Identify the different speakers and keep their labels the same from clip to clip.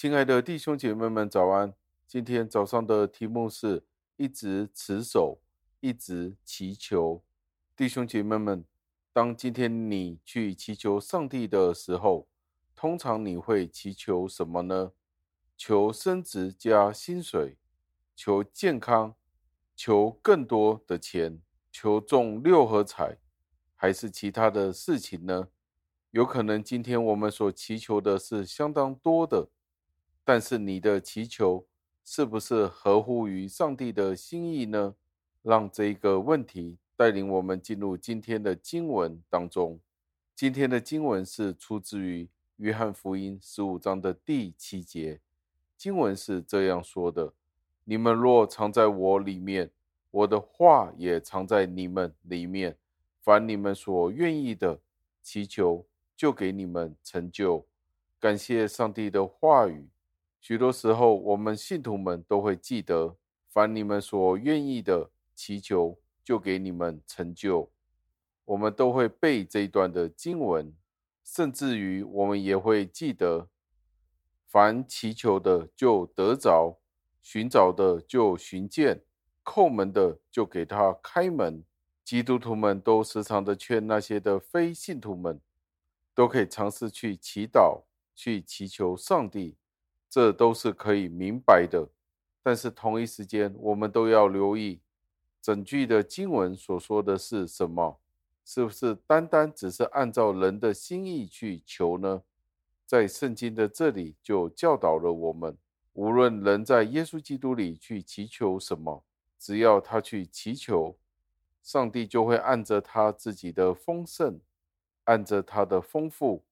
Speaker 1: 亲爱的弟兄姐妹们，早安！今天早上的题目是一直持守，一直祈求。弟兄姐妹们，当今天你去祈求上帝的时候，通常你会祈求什么呢？求升职加薪水，求健康，求更多的钱，求中六合彩，还是其他的事情呢？有可能今天我们所祈求的是相当多的，但是你的祈求是不是合乎于上帝的心意呢？让这一个问题带领我们进入今天的经文当中。今天的经文是出自于约翰福音十五章的第七节，经文是这样说的：“你们若藏在我里面。”我的话也藏在你们里面，凡你们所愿意的，祈求就给你们成就。感谢上帝的话语。许多时候，我们信徒们都会记得，凡你们所愿意的，祈求就给你们成就。我们都会背这一段的经文，甚至于我们也会记得，凡祈求的就得着，寻找的就寻见。叩门的就给他开门。基督徒们都时常的劝那些的非信徒们，都可以尝试去祈祷、去祈求上帝，这都是可以明白的。但是同一时间，我们都要留意整句的经文所说的是什么？是不是单单只是按照人的心意去求呢？在圣经的这里就教导了我们，无论人在耶稣基督里去祈求什么。只要他去祈求，上帝就会按着他自己的丰盛，按着他的丰富，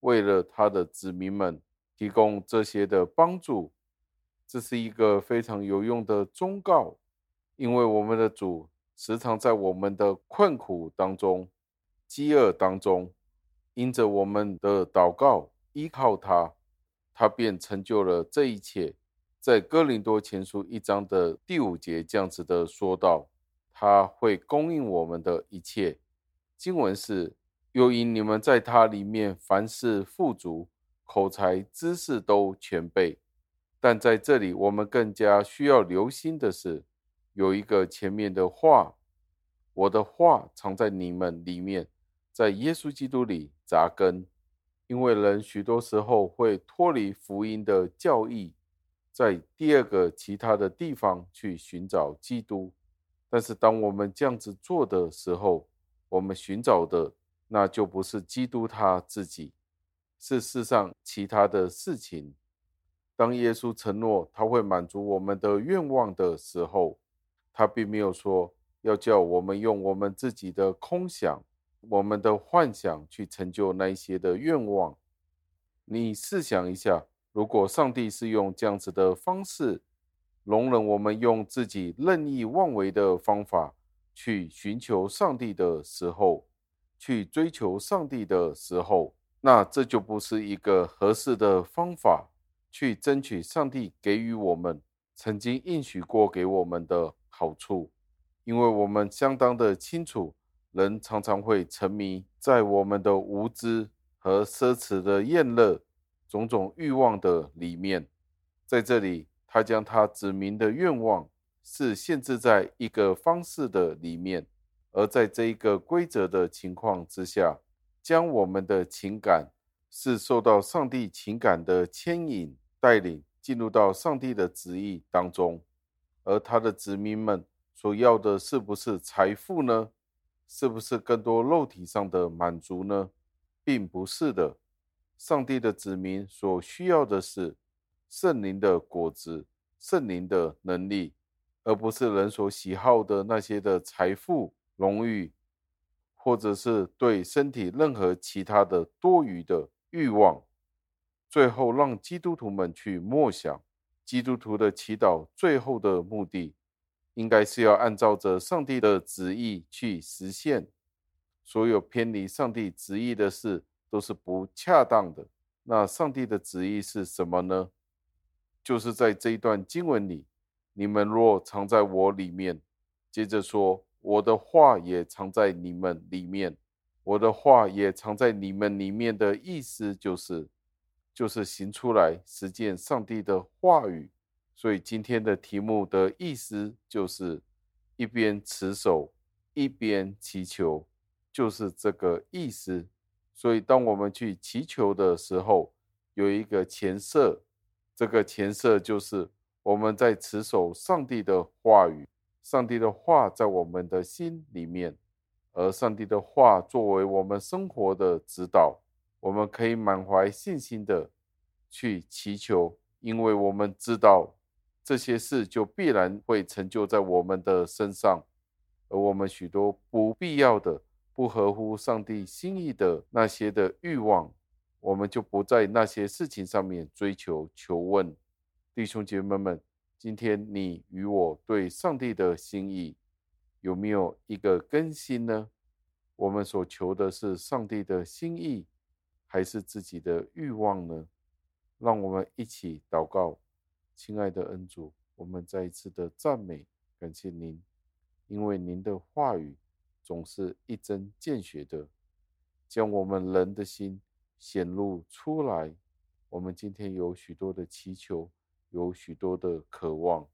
Speaker 1: 为了他的子民们提供这些的帮助。这是一个非常有用的忠告，因为我们的主时常在我们的困苦当中、饥饿当中，因着我们的祷告依靠他，他便成就了这一切。在哥林多前书一章的第五节，这样子的说道：他会供应我们的一切。经文是：又因你们在他里面凡事富足，口才知识都全备。但在这里，我们更加需要留心的是，有一个前面的话：我的话藏在你们里面，在耶稣基督里扎根。因为人许多时候会脱离福音的教义。在第二个其他的地方去寻找基督，但是当我们这样子做的时候，我们寻找的那就不是基督他自己，是世上其他的事情。当耶稣承诺他会满足我们的愿望的时候，他并没有说要叫我们用我们自己的空想、我们的幻想去成就那一些的愿望。你试想一下。如果上帝是用这样子的方式容忍我们用自己任意妄为的方法去寻求上帝的时候，去追求上帝的时候，那这就不是一个合适的方法去争取上帝给予我们曾经应许过给我们的好处，因为我们相当的清楚，人常常会沉迷在我们的无知和奢侈的厌乐。种种欲望的里面，在这里，他将他指明的愿望是限制在一个方式的里面，而在这一个规则的情况之下，将我们的情感是受到上帝情感的牵引带领，进入到上帝的旨意当中，而他的子民们所要的是不是财富呢？是不是更多肉体上的满足呢？并不是的。上帝的子民所需要的是圣灵的果子、圣灵的能力，而不是人所喜好的那些的财富、荣誉，或者是对身体任何其他的多余的欲望。最后，让基督徒们去默想，基督徒的祈祷最后的目的，应该是要按照着上帝的旨意去实现。所有偏离上帝旨意的事，都是不恰当的。那上帝的旨意是什么呢？就是在这一段经文里，你们若藏在我里面，接着说，我的话也藏在你们里面，我的话也藏在你们里面的意思就是，就是行出来，实践上帝的话语。所以今天的题目的意思就是一边持守，一边祈求，就是这个意思。所以当我们去祈求的时候，有一个前设，这个前设就是我们在持守上帝的话语，上帝的话在我们的心里面，而上帝的话作为我们生活的指导，我们可以满怀信心的去祈求，因为我们知道。这些事就必然会成就在我们的身上，而我们许多不必要的、不合乎上帝心意的那些的欲望，我们就不在那些事情上面追求、求问。弟兄姐妹们，今天你与我对上帝的心意有没有一个更新呢？我们所求的是上帝的心意，还是自己的欲望呢？让我们一起祷告。亲爱的恩主，我们再一次的赞美，感谢您，因为您的话语总是一针见血的，将我们人的心显露出来。我们今天有许多的祈求，有许多的渴望，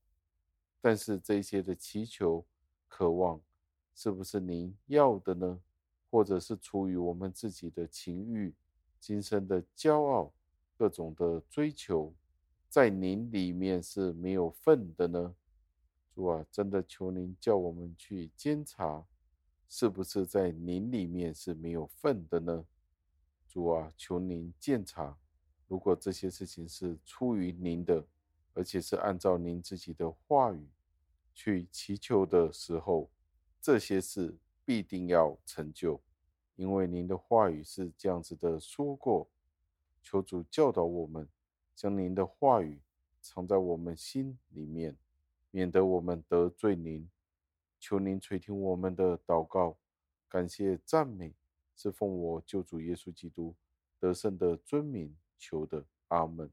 Speaker 1: 但是这些的祈求、渴望，是不是您要的呢？或者是出于我们自己的情欲、今生的骄傲、各种的追求？在您里面是没有份的呢，主啊，真的求您叫我们去监察，是不是在您里面是没有份的呢？主啊，求您鉴察，如果这些事情是出于您的，而且是按照您自己的话语去祈求的时候，这些事必定要成就，因为您的话语是这样子的说过。求主教导我们。将您的话语藏在我们心里面，免得我们得罪您。求您垂听我们的祷告，感谢赞美，是奉我救主耶稣基督得胜的尊名求的。阿门。